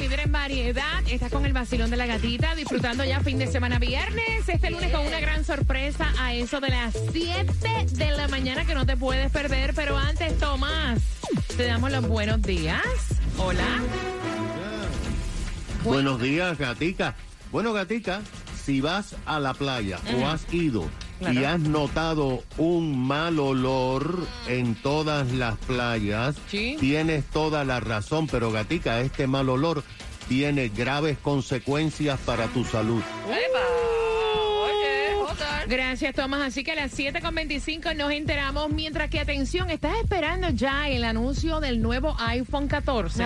en variedad. Estás con el vacilón de la gatita, disfrutando ya fin de semana viernes. Este lunes con una gran sorpresa a eso de las 7 de la mañana que no te puedes perder. Pero antes, Tomás, te damos los buenos días. Hola. Buenos días, gatica. Bueno, gatica, si vas a la playa o has ido y has notado un mal olor en todas las playas, Sí. tienes toda la razón, pero gatica, este mal olor tiene graves consecuencias para tu salud. Gracias, Tomás. Así que a las 7.25 nos enteramos. Mientras que, atención, estás esperando ya el anuncio del nuevo iPhone 14.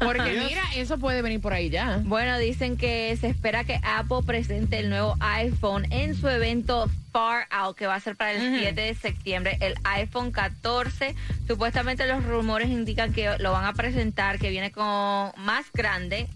Porque mira, eso puede venir por ahí ya. Bueno, dicen que se espera que Apple presente el nuevo iPhone en su evento Far Out, que va a ser para el Ujú. 7 de septiembre, el iPhone 14. Supuestamente los rumores indican que lo van a presentar, que viene con más grande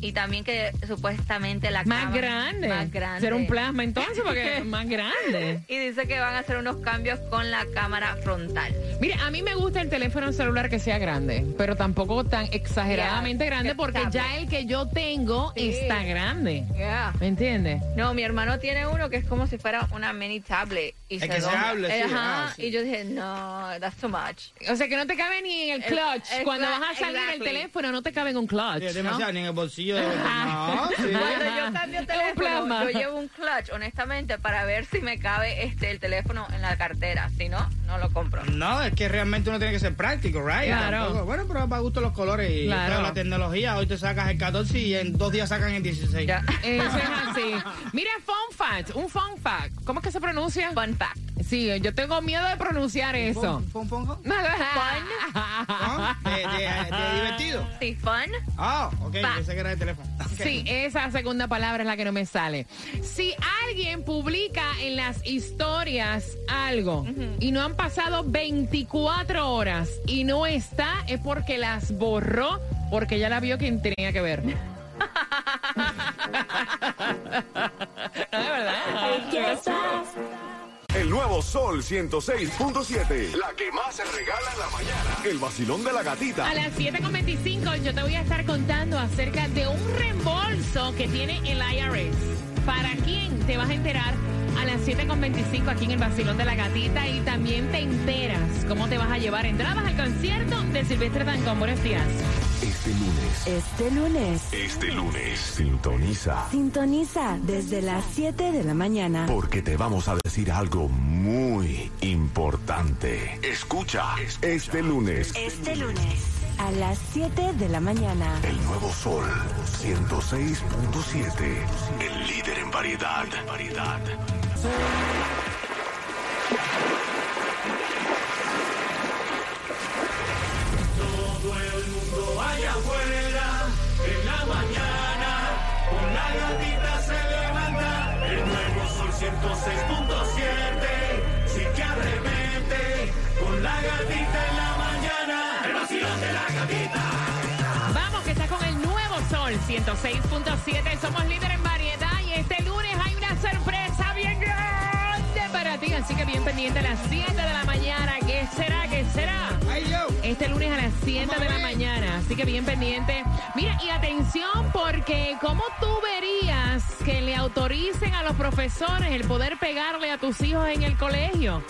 y también que supuestamente la Más cámara- grande. Más grande. Ser un plasma entonces, porque es más grande. Y dice que van a hacer unos cambios con la cámara frontal. Mira, a mí me gusta el teléfono celular que sea grande, pero tampoco tan exageradamente grande que porque ya el que yo tengo Sí. está grande. Yeah. ¿Me entiendes? No, mi hermano tiene uno que es como si fuera una mini tablet. Y Es se que se dobla. hable, sí, Ajá, ah, sí. Y yo dije, no, that's too much. O sea, que no te cabe ni en el clutch. Cuando vas a salir el exactly. teléfono no te cabe en un clutch. Sí, es ¿no? demasiado, ni en el bolsillo. De- no, sí. Cuando yo cambio teléfono, yo llevo un clutch, honestamente, para ver si me cabe este el teléfono en la cartera. Si no, no lo compro. No, es que realmente uno tiene que ser práctico, right? Claro. Tampoco- Bueno, pero para gusto los colores y Claro. claro, la tecnología. Hoy te sacas el 14 y en dos días sacan el 16. Ya. Eso es así. Mira, fun fact, un fun fact. ¿Cómo es que se pronuncia? Fun fact. Sí, yo tengo miedo de pronunciar eso. ¿Fun, fun, fun? ¿De, de- de divertido? Sí, fun. Ah, ok, Fact. pensé que era de teléfono. Ok. Sí, esa segunda palabra es la que no me sale. Si alguien publica en las historias algo y no han pasado 24 horas y no está, es porque las borró, porque ya la vio quien tenía que ver. no, de verdad. El nuevo Sol 106.7. La que más se regala en la mañana. El vacilón de la gatita. A las 7.25 yo te voy a estar contando acerca de un reembolso que tiene el IRS. ¿Para quién? Te vas a enterar a las 7.25 aquí en el Basilón de la Gatita y también te enteras cómo te vas a llevar entradas al concierto de Silvestre Dangón. Buenos días. Este lunes. Este lunes. Sintoniza. sintoniza desde las 7 de la mañana. Porque te vamos a decir algo muy importante. Escucha. Este lunes. Este lunes, a las 7 de la mañana. El nuevo Sol 106.7. El líder en variedad. Variedad. Vamos, 106.7. Somos líder en variedad y este lunes hay una sorpresa bien grande para ti. Así que bien pendiente a las 7 de la mañana. ¿Qué será? ¿Qué será? Este lunes a las 7 de la mañana, así que bien pendiente. Mira, y atención, porque ¿cómo tú verías que le autoricen a los profesores el poder pegarle a tus hijos en el colegio?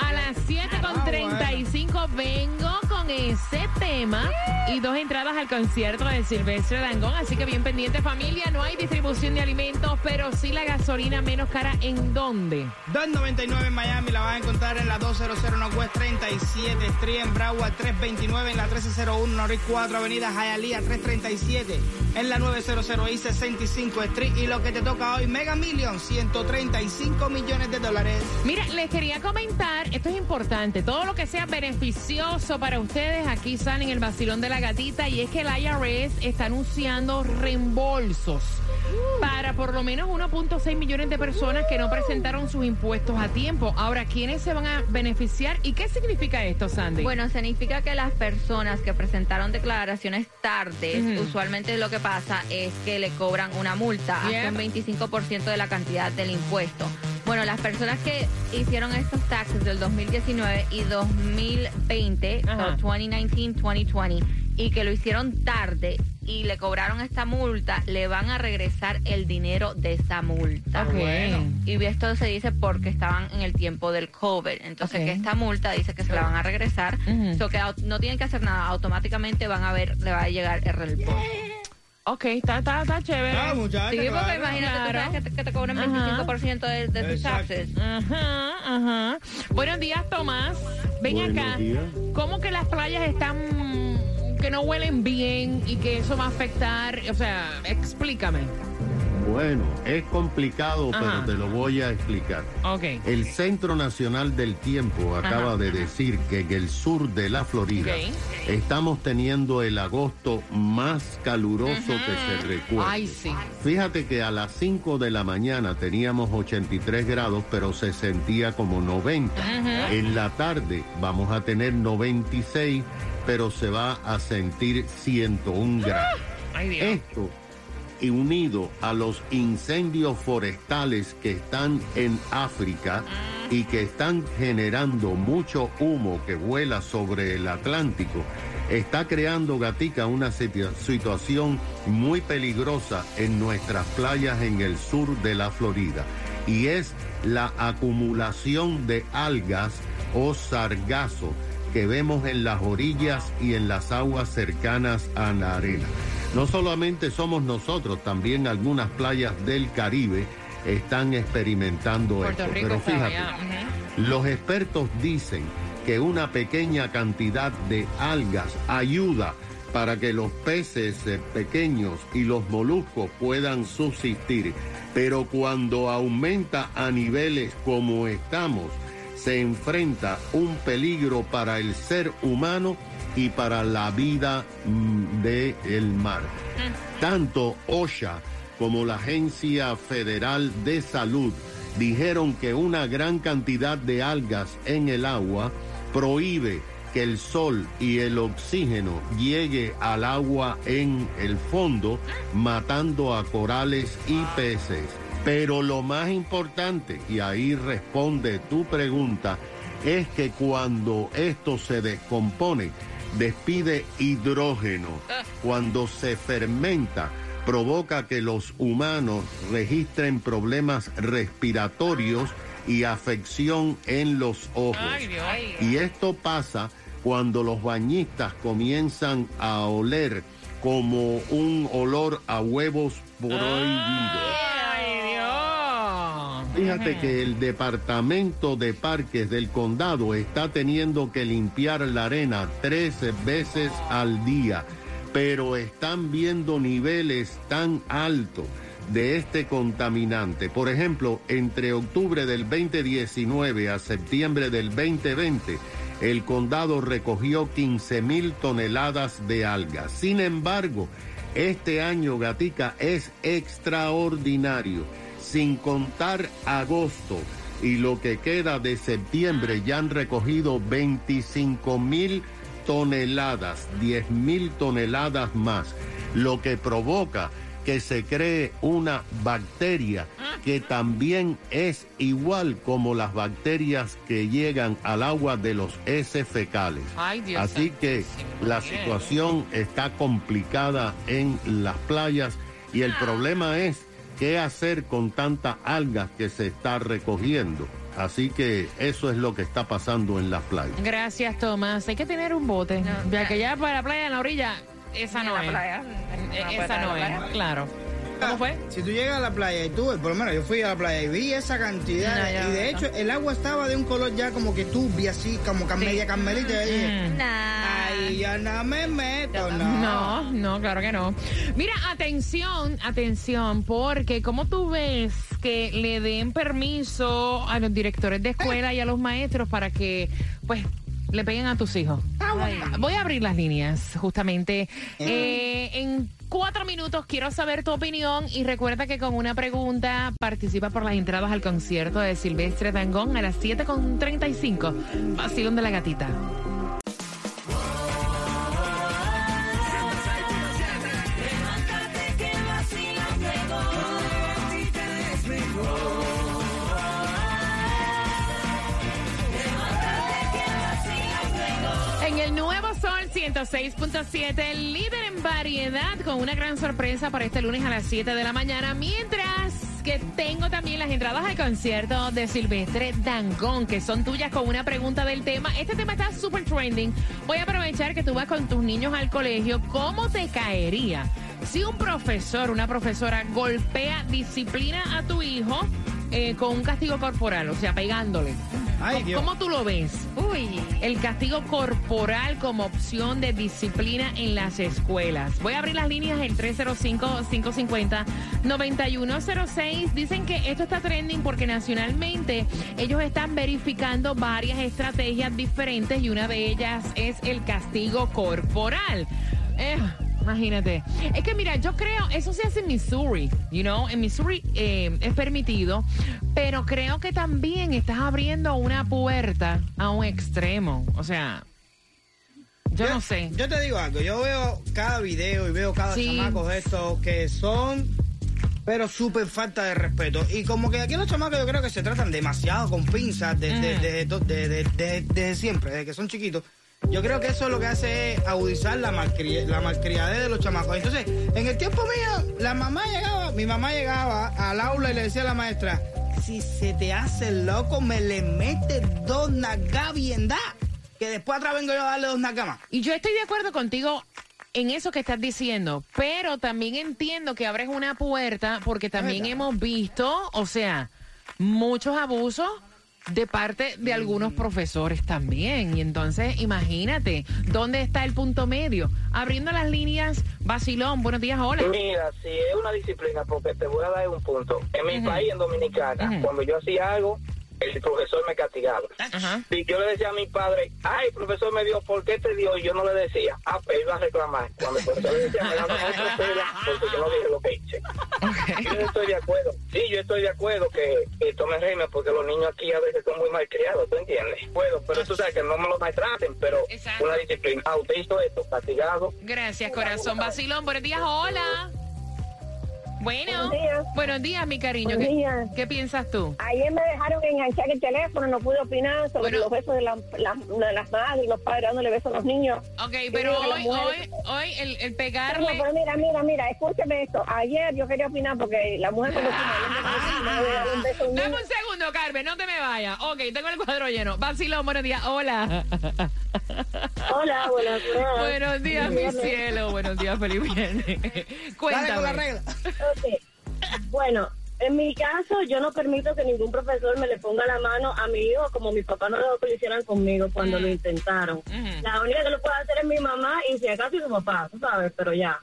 A las 7.35 vengo ese tema y dos entradas al concierto de Silvestre Dangón. Así que bien pendiente familia, no hay distribución de alimentos, pero sí la gasolina menos cara. ¿En dónde? 299 en Miami la vas a encontrar en la 200 Northwest 37 Street en Broward 329 en la 1301 Norris 4 Avenida Hialeah 337 en la 900 y 65 Street y lo que te toca hoy Mega Million 135 millones de dólares. Mira, les quería comentar, esto es importante, todo lo que sea beneficioso para usted ustedes. Aquí están en el vacilón de la gatita y es que el IRS está anunciando reembolsos para por lo menos 1.6 millones de personas que no presentaron sus impuestos a tiempo. Ahora, ¿quiénes se van a beneficiar y qué significa esto, Sandy? Bueno, significa que las personas que presentaron declaraciones tardes, usualmente lo que pasa es que le cobran una multa, hasta un Yep. 25% de la cantidad del impuesto. Bueno, las personas que hicieron estos taxes del 2019 y 2020, Ajá. so 2019, 2020, y que lo hicieron tarde y le cobraron esta multa, le van a regresar el dinero de esa multa. Ok. Y esto se dice porque estaban en el tiempo del COVID. Entonces, que esta multa dice que se la van a regresar. Ujú. So que no tienen que hacer nada. Automáticamente van a ver, le va a llegar el reembolso. Ok, está, está, está chévere. Ah, muchacha, Sí, porque claro. imagínate tú Claro. sabes que te, que te cobran Ajá. 25% de, de tus taxes. Ajá, ajá. Buenos días, Tomás. Ven Buenos acá. días. ¿Cómo que las playas están que no huelen bien y que eso va a afectar? O sea, explícame. Bueno, es complicado, Ajá. pero te lo voy a explicar. Ok. El Centro Nacional del Tiempo acaba Ajá. de decir que en el sur de la Florida estamos teniendo el agosto más caluroso que se recuerda. Ay, sí. Fíjate que a las 5 de la mañana teníamos 83 grados, pero se sentía como 90. En la tarde vamos a tener 96, pero se va a sentir 101 grados. Ay, Dios. Esto y unido a los incendios forestales que están en África y que están generando mucho humo que vuela sobre el Atlántico, está creando, Gatica, una situa- situación muy peligrosa en nuestras playas en el sur de la Florida. Y es la acumulación de algas o sargazo que vemos en las orillas y en las aguas cercanas a la arena. No solamente somos nosotros, también algunas playas del Caribe están experimentando Puerto esto. Rico Pero fíjate, los expertos dicen que una pequeña cantidad de algas ayuda para que los peces eh, pequeños y los moluscos puedan subsistir, pero cuando aumenta a niveles como estamos, se enfrenta un peligro para el ser humano y para la vida del mar. Tanto OSHA como la Agencia Federal de Salud dijeron que una gran cantidad de algas en el agua prohíbe que el sol y el oxígeno llegue al agua en el fondo, matando a corales y peces. Pero lo más importante, y ahí responde tu pregunta, es que cuando esto se descompone, despide hidrógeno. Cuando se fermenta, provoca que los humanos registren problemas respiratorios y afección en los ojos. Y esto pasa cuando los bañistas comienzan a oler como un olor a huevos prohibidos. Fíjate que el departamento de parques del condado está teniendo que limpiar la arena tres veces al día, pero están viendo niveles tan altos de este contaminante. Por ejemplo, entre octubre del 2019 a septiembre del 2020, el condado recogió 15 mil toneladas de algas. Sin embargo, este año, Gatica, es extraordinario. Sin contar agosto. Y lo que queda de septiembre, ya han recogido 25 mil toneladas, 10 mil toneladas más, lo que provoca que se cree una bacteria que también es igual como las bacterias que llegan al agua de los heces fecales. Ay, Así que la situación está complicada en las playas y el problema es qué hacer con tantas algas que se está recogiendo. Así que eso es lo que está pasando en las playas. Gracias, Tomás. Hay que tener un bote. No, ya que ya para la playa en la orilla, esa no es. la playa. Eh, No, Esa de no la es, playa. claro. ¿Cómo fue? Si tú llegas a la playa y tú, por lo menos yo fui a la playa y vi esa cantidad, No, y de no. hecho el agua estaba de un color ya como que turbia, así, como media carmelita. y yo dije, Mm. Nah. No me meto, no. No, no, claro que no. Mira, atención, atención, porque como tú ves que le den permiso a los directores de escuela y a los maestros para que, pues, le peguen a tus hijos. Voy a abrir las líneas, justamente. Eh, en cuatro minutos quiero saber tu opinión y recuerda que con una pregunta participa por las entradas al concierto de Silvestre Dangón a las 7.35. Vacilón de la gatita. 106.7, líder en variedad, con una gran sorpresa para este lunes a las 7 de la mañana. Mientras que tengo también las entradas al concierto de Silvestre Dangón, que son tuyas con una pregunta del tema. Este tema está súper trending. Voy a aprovechar que tú vas con tus niños al colegio. ¿Cómo te caería si un profesor, una profesora golpea, disciplina a tu hijo eh, con un castigo corporal, o sea, pegándole? Ay, ¿Cómo- Dios. ¿Cómo tú lo ves? Uy. El castigo corporal como opción de disciplina en las escuelas. Voy a abrir las líneas el 305-550-9106. Dicen que esto está trending porque nacionalmente ellos están verificando varias estrategias diferentes y una de ellas es el castigo corporal. Eh, Imagínate. Es que mira, yo creo, eso se hace en Missouri, you know, en Missouri eh, es permitido, pero creo que también estás abriendo una puerta a un extremo. O sea, yo no sé. Yo te digo algo, yo veo cada video y veo cada Sí. chamaco de estos que son, pero súper falta de respeto. Y como que aquí los chamacos yo creo que se tratan demasiado con pinzas desde, Mm. desde to- de- de- de- desde siempre, desde que son chiquitos. Yo creo que eso lo que hace es agudizar la, malcri la malcriadez de los chamacos. Entonces, en el tiempo mío, la mamá llegaba, mi mamá llegaba al aula y le decía a la maestra, si se te hace loco, me le metes dos nalgas bien da, que después atrás vengo yo a darle dos nalgas más. Y yo estoy de acuerdo contigo en eso que estás diciendo, pero también entiendo que abres una puerta porque también hemos visto, o sea, muchos abusos de parte de algunos profesores también. Y entonces, imagínate, ¿dónde está el punto medio? Abriendo las líneas, Basilón, buenos días, hola. Mira, si es una disciplina, porque te voy a dar un punto. En mi país, en Dominicana, cuando yo hacía algo, el profesor me castigaba. Ajá. Y yo le decía a mi padre, ay, el profesor me dio, ¿por qué te dio? Y yo no le decía, ah, pero iba a reclamar. Cuando el profesor le decía, me daba otra pela, porque yo no dije lo que hice. Yo estoy de acuerdo. Sí, yo estoy de acuerdo que, que tomen régimen, porque los niños aquí a veces son muy malcriados, ¿tú entiendes? Puedo, pero tú sabes que no me los maltraten, pero Exacto. una disciplina. Ah, usted hizo esto, castigado. Gracias, corazón. Basilón, buenos días, hola. Bueno, Buenos días. buenos días, mi cariño. Buenos ¿Qué, días. qué piensas tú? Ayer me dejaron enganchar el teléfono, no pude opinar sobre Bueno. los besos de, la- la- de las madres y los padres dándole besos a los niños. Ok, Yo pero hoy, mujeres- hoy, hoy el, el pegarle... pero mira, mira, mira, escúcheme esto. Ayer yo quería opinar porque la mujer cuando Dame un segundo, Carmen, no te me vayas. Ok, tengo el cuadro lleno. Vacilón, buenos días. Hola. Hola, buenos días. buenos días, mi Viernes. cielo. Buenos días, feliz viernes. Dale Cuéntame. con la regla. Ok. Bueno, en mi caso, yo no permito que ningún profesor me le ponga la mano a mi hijo como mi papá no lo hicieran conmigo cuando Mm. lo intentaron. Ujú. La única que lo puede hacer es mi mamá y si acaso su papá, tú sabes, pero ya.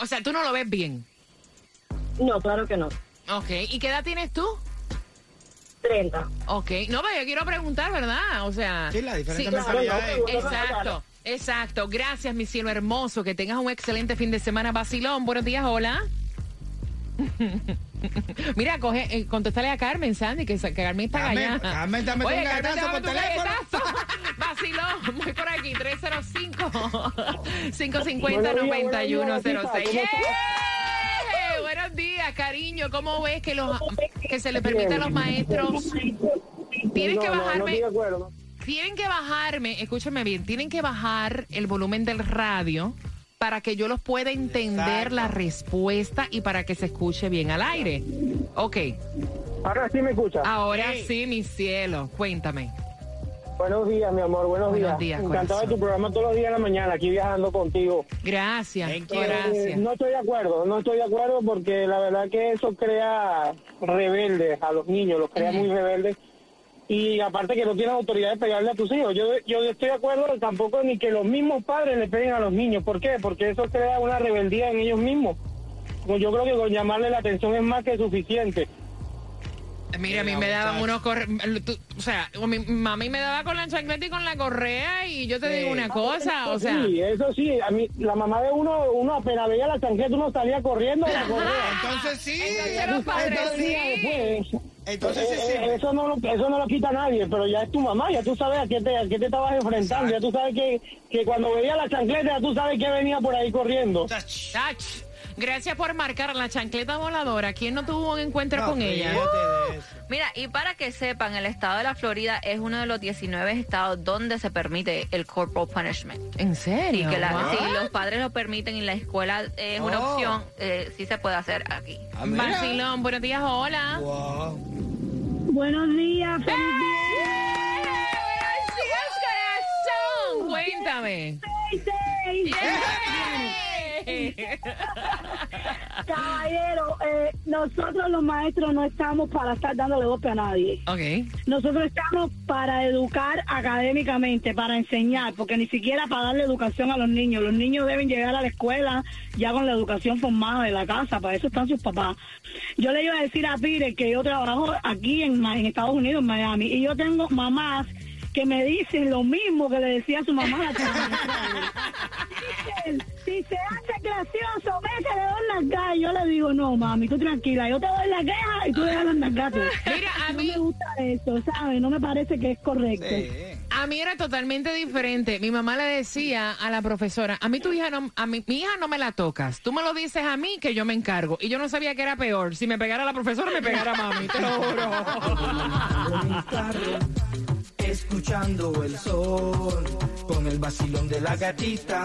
O sea, tú no lo ves bien. No, claro que no. Ok, ¿y qué edad tienes tú? 30. Ok, no, pero yo quiero preguntar, ¿verdad? O sea... Sí, la diferente sí, mentalidad. claro, no, Exacto, exacto. Gracias, mi cielo hermoso. Que tengas un excelente fin de semana, Basilón. Buenos días, hola. Mira, coge, eh, contéstale a Carmen, Sandy, que, que Carmen está Carmen, allá. Carmen metió Oye, un a por teléfono. Vacilón, voy por aquí, 305-550-9106. ¡Yeah! Buenos días, cariño. ¿Cómo ves que, los, que se le permite a los maestros? Tienes que bajarme. Tienen que bajarme, escúchame bien, tienen que bajar el volumen del radio para que yo los pueda entender Exacto. la respuesta y para que se escuche bien al aire. Ok, Ahora sí me escucha. ahora Hey. sí, mi cielo, cuéntame. Buenos días, mi amor, buenos, Buenos días. días, Encantado corazón. de tu programa todos los días en la mañana, aquí viajando contigo. Gracias, Thank you. Eh, gracias. no estoy de acuerdo, no estoy de acuerdo porque la verdad que eso crea rebeldes a los niños, los crea muy rebeldes. Y aparte que no tienen autoridad de pegarle a tus hijos. Yo, yo estoy de acuerdo tampoco ni que los mismos padres le peguen a los niños. ¿Por qué? Porque eso crea una rebeldía en ellos mismos. Pues yo creo que con llamarle la atención es más que suficiente. Mira, a mí me daban unos corre... tú- O sea, mi mami me daba con la chancleta y con la correa y yo te Sí. digo una cosa, o sea... Sí, eso sí, a mí, la mamá de uno, uno apenas veía la chancleta, uno salía corriendo a la correa. Entonces sí. Entonces los padres Entonces, sí. después, Entonces sí eh, eh, eso, no lo, eso no lo quita nadie, pero ya es tu mamá, ya tú sabes a qué te, a qué te estabas enfrentando, ya tú sabes que, que cuando veía la chancleta, ya tú sabes que venía por ahí corriendo. Chach. Tach, gracias por marcar la chancleta voladora. ¿Quién no tuvo un encuentro No, con ella? eso. Mira, y para que sepan, el estado de la Florida es uno de los 19 estados donde se permite el corporal punishment. ¿En Y serio? que la, Wow. si los padres lo permiten y la escuela es una Oh. opción, eh, sí se puede hacer aquí. Ah, mira. Vacilón, buenos días, hola. Wow. Buenos días, feliz Gracias, corazón. Cuéntame. Yeah. Caballero, eh, nosotros los maestros no estamos para estar dándole golpe a nadie. Ok. Nosotros estamos para educar académicamente, para enseñar, porque ni siquiera para darle educación a los niños. Los niños deben llegar a la escuela ya con la educación formada de la casa, para eso están sus papás. Yo le iba a decir a Pire que yo trabajo aquí en, en Estados Unidos, en Miami, y yo tengo mamás que me dicen lo mismo que le decía a su mamá. a. Dicen, si se hace gracioso, métele dos nalgas. Yo le digo, no, mami, tú tranquila, yo te doy la queja y tú dejas las nalgas. tú. Mira, a no mí- me gusta eso, ¿sabes? No me parece que es correcto. Sí. A mí era totalmente diferente. Mi mamá le decía a la profesora, a mí tu hija no, a mí, mi hija no me la tocas. Tú me lo dices a mí que yo me encargo. Y yo no sabía que era peor. Si me pegara la profesora, me pegara mami, te lo juro. escuchando el sol, con el vacilón de la gatita,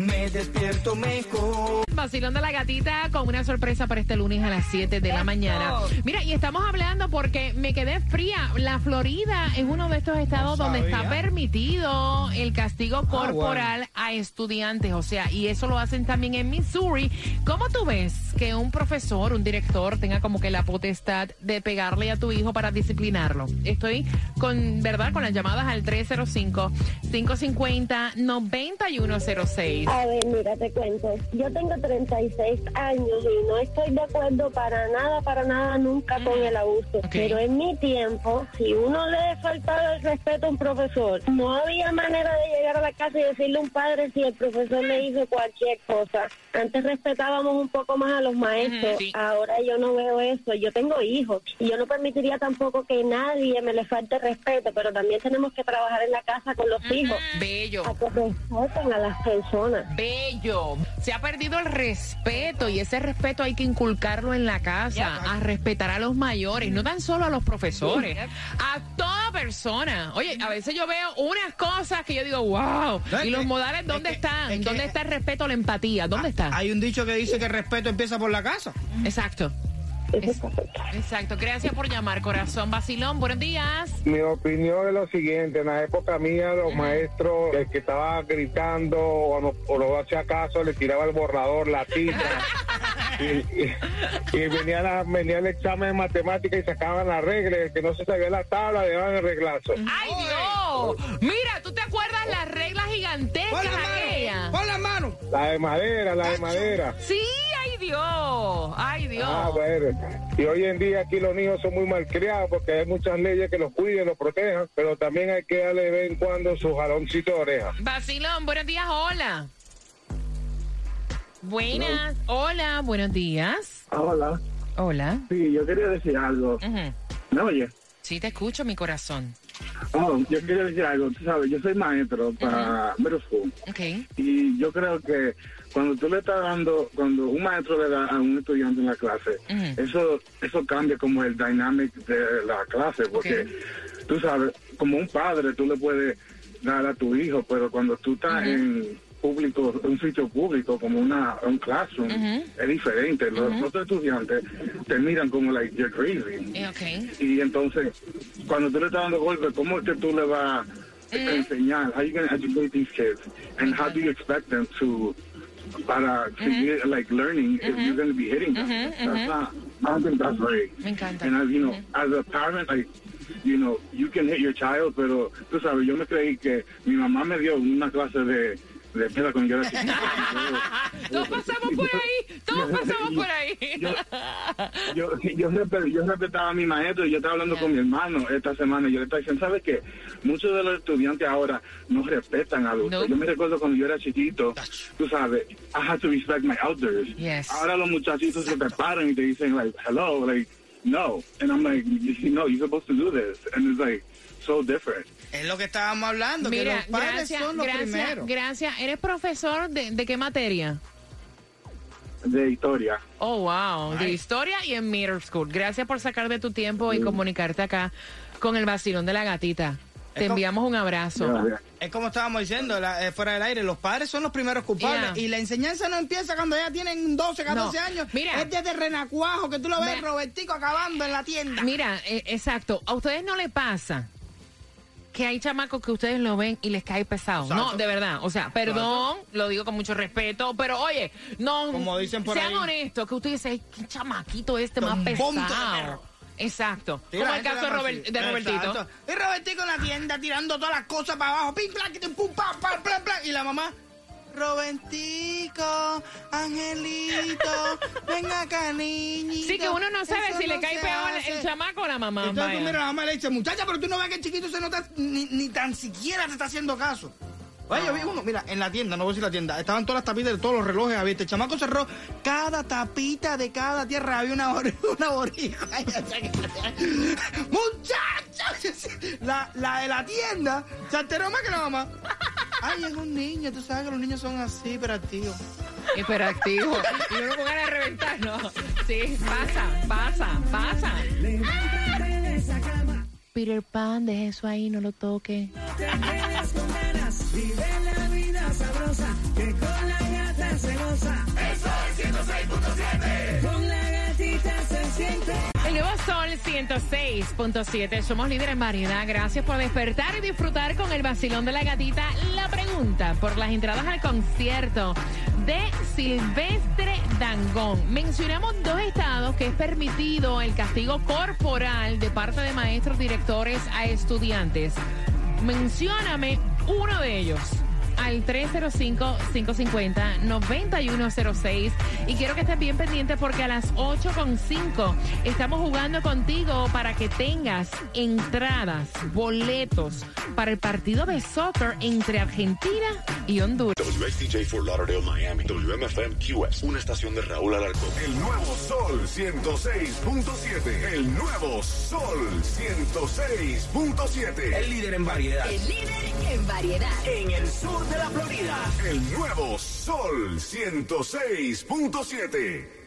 me despierto mejor. Vacilón de la gatita con una sorpresa para este lunes a las 7 de la mañana. Mira, y estamos hablando porque me quedé fría. La Florida es uno de estos estados No donde está. Ah, permitido el castigo corporal a estudiantes. O sea, y eso lo hacen también en Missouri. ¿Cómo tú ves que un profesor, un director tenga como que la potestad de pegarle a tu hijo para disciplinarlo? Estoy con, ¿verdad? Con las llamadas al 305-550-9106. A ver, mira, te cuento. Yo tengo 36 años y no estoy de acuerdo para nada, para nada, nunca con el abuso. Pero en mi tiempo, si uno le faltaba el respeto a un profesor, no había manera de llegar a la casa y decirle a un padre si el profesor le hizo cualquier cosa. Antes respetábamos un poco más a los maestros. sí. Ahora yo no veo eso. Yo tengo hijos y yo no permitiría tampoco que nadie me le falte respeto, pero también tenemos que trabajar en la casa con los hijos. Bello. A que respeten a las personas. Bello. Se ha perdido el respeto y ese respeto hay que inculcarlo en la casa, a respetar a los mayores, no tan solo a los profesores, a toda persona. Oye, a veces yo veo unas cosas que yo digo, wow. No, ¿Y los que- modales dónde es que- están? es que- ¿Dónde está el respeto, la empatía? ¿Dónde está? Hay un dicho que dice que el respeto empieza por la casa. Exacto. Eso es correcto. Exacto. Gracias por llamar, corazón. Vacilón, buenos días. Mi opinión es lo siguiente, en la época mía los maestros, el que estaba gritando o no, o no hacía caso, le tiraba el borrador, la tinta. y, y- y venía, la- venía el examen de matemática y sacaban las reglas, el que no se sabía la tabla le daban el reglazo. ¡Ay, Dios! Mira, ¿tú te acuerdas las reglas gigantescas Pon la aquellas? mano. Pon la mano. La de madera, la de madera. Sí, Dios, ay Dios. Ah, bueno. Y hoy en día aquí los niños son muy malcriados porque hay muchas leyes que los cuiden, los protejan, pero también hay que darle de vez en cuando su jaloncito de oreja. Vacilón, buenos días, hola. Buenas, hola, buenos días. Hola. Hola. Sí, yo quería decir algo. Ujú. ¿Me oye? Sí, te escucho, mi corazón. Oh, yo quería decir algo. Tú sabes, yo soy maestro para middle school. Ok. Y yo creo que cuando tú le estás dando, cuando un maestro le da a un estudiante en la clase, eso eso cambia como el dynamic de la clase. Porque tú sabes, como un padre, tú le puedes dar a tu hijo, pero cuando tú estás en público, un sitio público como una un classroom, es diferente. Los otros estudiantes te miran como like you're crazy. Eh, ok. Y entonces, cuando tú le estás dando golpes, ¿cómo es que tú le vas a enseñar? How you going to educate these kids? And how do you expect them to, Mm-hmm. para seguir, mm-hmm. like, learning if you're mm-hmm. going to be hitting them? That's not, I don't think that's right. Me encanta. And as, you know, as a parent, like, you know, you can hit your child, pero tú sabes, yo me creí que mi mamá me dio una clase de, de peda yo chiquito. Todos pasamos por ahí, Todos pasamos por ahí. Yo, yo, yo, respetaba a mi maestro y yo estaba hablando con mi hermano esta semana y yo le estaba diciendo, ¿sabes qué? Muchos de los estudiantes ahora no respetan a adultos. Yo me recuerdo cuando yo era chiquito, tú sabes, I had to respect my elders. Ahora los muchachitos se preparan y te dicen, like, hello, like, no. And I'm like, no, you're supposed to do this. And it's like, so different. Es lo que estábamos hablando, que los padres gracias, son los gracias, primeros. Gracias. ¿Eres profesor de, de qué materia? De historia. Oh, wow. De historia y en middle school. Gracias por sacar de tu tiempo y comunicarte acá con el vacilón de la gatita. Te enviamos un abrazo. Es como estábamos diciendo eh, fuera del aire, los padres son los primeros culpables y la enseñanza no empieza cuando ya tienen 12, 14 años. Mira, es desde renacuajo que tú lo ves, Robertico acabando en la tienda. Mira, eh, exacto. ¿A ustedes no le pasa que hay chamacos que ustedes lo ven y les cae pesado. No, de verdad. O sea, perdón, lo digo con mucho respeto, pero oye, no. Como dicen por sean honestos, que ustedes dicen, qué chamaquito este más pesado. Exacto. Como el caso de, Robert, de Robertito. Y Robertito en la tienda tirando todas las cosas para abajo. Pim, pim, pum, pam, pam, pam, pam. Y la mamá. Robertico, Angelito, ven acá, niñito. Sí, que uno no sabe si le cae peor el chamaco o la mamá. Entonces tú la mamá le dice, muchacha, pero tú no ves que el chiquito se nota, ni, ni tan siquiera te está haciendo caso. Oye, yo vi uno, mira, en la tienda, no voy a decir la tienda, estaban todas las tapitas de todos los relojes abiertos. El chamaco cerró cada tapita de cada tierra, había una, una borija. ¡Muchachos! La, la de la tienda se alteró más que la mamá. Ay, es un niño, tú sabes que los niños son así, hiperactivos. Hiperactivos. y uno con ganas de reventar, ¿no? Sí, pasa, pasa, pasa. Peter Pan, deje eso ahí, no lo toque. El nuevo Sol 106.7. Somos líderes en variedad. Gracias por despertar y disfrutar con el vacilón de la gatita. La pregunta por las entradas al concierto de Silvestre Dangón. Mencionamos dos estados que es permitido el castigo corporal de parte de maestros directores a estudiantes. Mencióname uno de ellos al 305-550-9106. Y quiero que estés bien pendiente porque a las 8.5 estamos jugando contigo para que tengas entradas, boletos para el partido de soccer entre Argentina y Honduras. WSTJ for Lauderdale, Miami. WMFM QS. Una estación de Raúl Alarcón. El nuevo Sol 106.7. El nuevo Sol 106.7. El líder en variedad. El líder en variedad. En el sur El nuevo Sol 106.7.